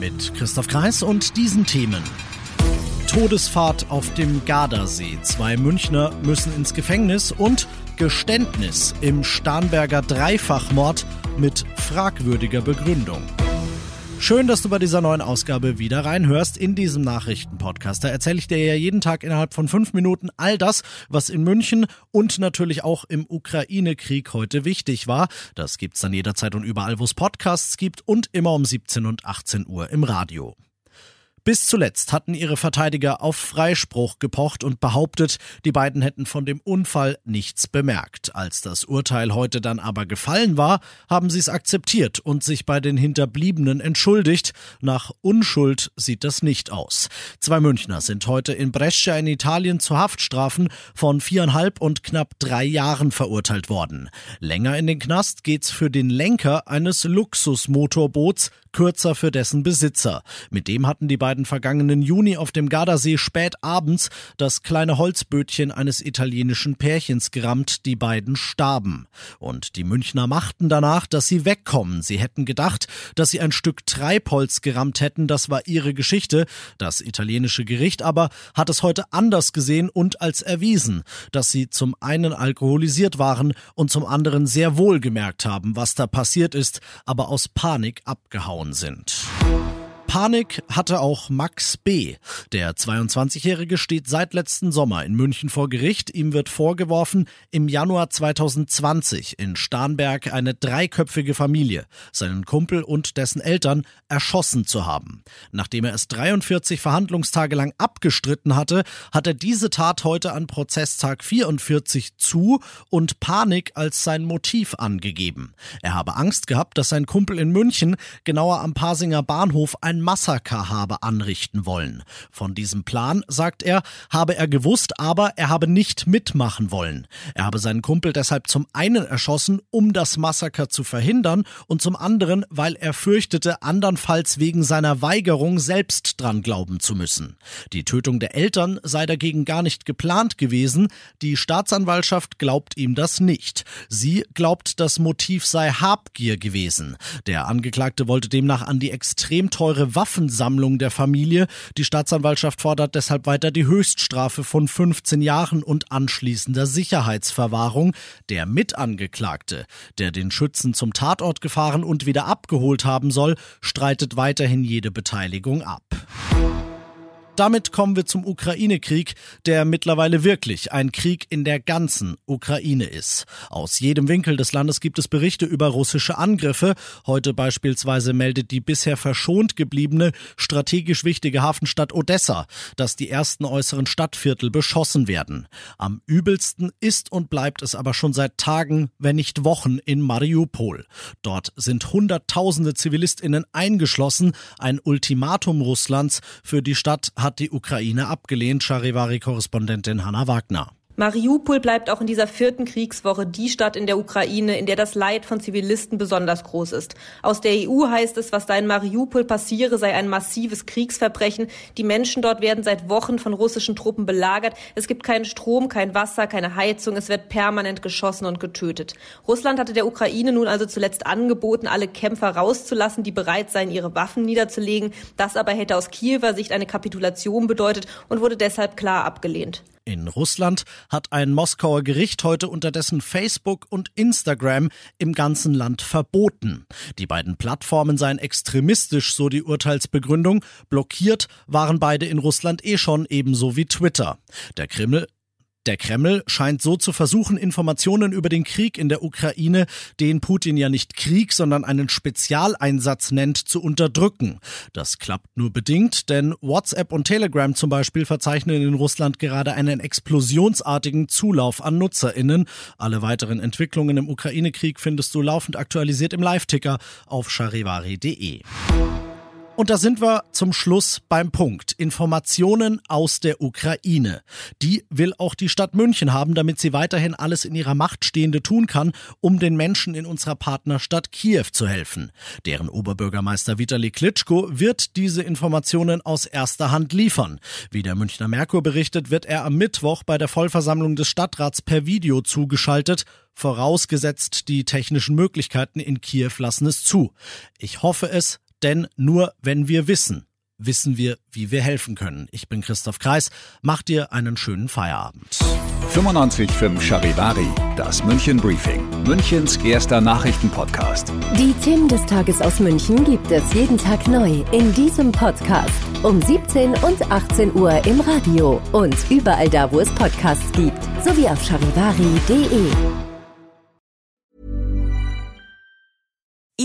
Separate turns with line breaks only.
Mit Christoph Kreis und diesen Themen. Todesfahrt auf dem Gardasee. Zwei Münchner müssen ins Gefängnis und Geständnis im Starnberger Dreifachmord mit fragwürdiger Begründung. Schön, dass du bei dieser neuen Ausgabe wieder reinhörst in diesem Nachrichtenpodcast. Da erzähle ich dir ja jeden Tag innerhalb von fünf Minuten all das, was in München und natürlich auch im Ukraine-Krieg heute wichtig war. Das gibt's dann jederzeit und überall, wo es Podcasts gibt und immer um 17 und 18 Uhr im Radio. Bis zuletzt hatten ihre Verteidiger auf Freispruch gepocht und behauptet, die beiden hätten von dem Unfall nichts bemerkt. Als das Urteil heute dann aber gefallen war, haben sie es akzeptiert und sich bei den Hinterbliebenen entschuldigt. Nach Unschuld sieht das nicht aus. Zwei Münchner sind heute in Brescia in Italien zu Haftstrafen von viereinhalb und knapp drei Jahren verurteilt worden. Länger in den Knast geht's für den Lenker eines Luxusmotorboots, kürzer für dessen Besitzer. Mit dem hatten die beiden vergangenen Juni auf dem Gardasee spät abends das kleine Holzbötchen eines italienischen Pärchens gerammt, die beiden starben. Und die Münchner machten danach, dass sie wegkommen. Sie hätten gedacht, dass sie ein Stück Treibholz gerammt hätten, das war ihre Geschichte. Das italienische Gericht aber hat es heute anders gesehen und als erwiesen, dass sie zum einen alkoholisiert waren und zum anderen sehr wohl gemerkt haben, was da passiert ist, aber aus Panik abgehauen sind. Panik hatte auch Max B. Der 22-Jährige steht seit letzten Sommer in München vor Gericht. Ihm wird vorgeworfen, im Januar 2020 in Starnberg eine dreiköpfige Familie, seinen Kumpel und dessen Eltern erschossen zu haben. Nachdem er es 43 Verhandlungstage lang abgestritten hatte, hat er diese Tat heute an Prozesstag 44 zu und Panik als sein Motiv angegeben. Er habe Angst gehabt, dass sein Kumpel in München, genauer am Pasinger Bahnhof, ein Massaker habe anrichten wollen. Von diesem Plan, sagt er, habe er gewusst, aber er habe nicht mitmachen wollen. Er habe seinen Kumpel deshalb zum einen erschossen, um das Massaker zu verhindern und zum anderen, weil er fürchtete, andernfalls wegen seiner Weigerung selbst dran glauben zu müssen. Die Tötung der Eltern sei dagegen gar nicht geplant gewesen. Die Staatsanwaltschaft glaubt ihm das nicht. Sie glaubt, das Motiv sei Habgier gewesen. Der Angeklagte wollte demnach an die extrem teure Waffensammlung der Familie. Die Staatsanwaltschaft fordert deshalb weiter die Höchststrafe von 15 Jahren und anschließender Sicherheitsverwahrung. Der Mitangeklagte, der den Schützen zum Tatort gefahren und wieder abgeholt haben soll, streitet weiterhin jede Beteiligung ab. Damit kommen wir zum Ukraine-Krieg, der mittlerweile wirklich ein Krieg in der ganzen Ukraine ist. Aus jedem Winkel des Landes gibt es Berichte über russische Angriffe. Heute beispielsweise meldet die bisher verschont gebliebene, strategisch wichtige Hafenstadt Odessa, dass die ersten äußeren Stadtviertel beschossen werden. Am übelsten ist und bleibt es aber schon seit Tagen, wenn nicht Wochen in Mariupol. Dort sind Hunderttausende Zivilistinnen eingeschlossen. Ein Ultimatum Russlands für die Stadt hat hat die Ukraine abgelehnt, Charivari-Korrespondentin Hanna Wagner.
Mariupol bleibt auch in dieser vierten Kriegswoche die Stadt in der Ukraine, in der das Leid von Zivilisten besonders groß ist. Aus der EU heißt es, was da in Mariupol passiere, sei ein massives Kriegsverbrechen. Die Menschen dort werden seit Wochen von russischen Truppen belagert. Es gibt keinen Strom, kein Wasser, keine Heizung. Es wird permanent geschossen und getötet. Russland hatte der Ukraine nun also zuletzt angeboten, alle Kämpfer rauszulassen, die bereit seien, ihre Waffen niederzulegen. Das aber hätte aus Kiewer Sicht eine Kapitulation bedeutet und wurde deshalb klar abgelehnt.
In Russland hat ein Moskauer Gericht heute unterdessen Facebook und Instagram im ganzen Land verboten. Die beiden Plattformen seien extremistisch, so die Urteilsbegründung. Blockiert waren beide in Russland eh schon ebenso wie Twitter. Der Kreml der Kreml scheint so zu versuchen, Informationen über den Krieg in der Ukraine, den Putin ja nicht Krieg, sondern einen Spezialeinsatz nennt, zu unterdrücken. Das klappt nur bedingt, denn WhatsApp und Telegram zum Beispiel verzeichnen in Russland gerade einen explosionsartigen Zulauf an NutzerInnen. Alle weiteren Entwicklungen im Ukraine-Krieg findest du laufend aktualisiert im Live-Ticker auf charivari.de. Und da sind wir zum Schluss beim Punkt. Informationen aus der Ukraine. Die will auch die Stadt München haben, damit sie weiterhin alles in ihrer Macht Stehende tun kann, um den Menschen in unserer Partnerstadt Kiew zu helfen. Deren Oberbürgermeister Vitali Klitschko wird diese Informationen aus erster Hand liefern. Wie der Münchner Merkur berichtet, wird er am Mittwoch bei der Vollversammlung des Stadtrats per Video zugeschaltet vorausgesetzt die technischen Möglichkeiten in Kiew lassen es zu. Ich hoffe es, denn nur wenn wir wissen, wissen wir, wie wir helfen können. Ich bin Christoph Kreis. Macht dir einen schönen Feierabend.
95.5 Charivari, das München Briefing, Münchens erster Nachrichtenpodcast.
Die Themen des Tages aus München gibt es jeden Tag neu in diesem Podcast. Um 17 und 18 Uhr im Radio und überall da, wo es Podcasts gibt, sowie auf charivari.de.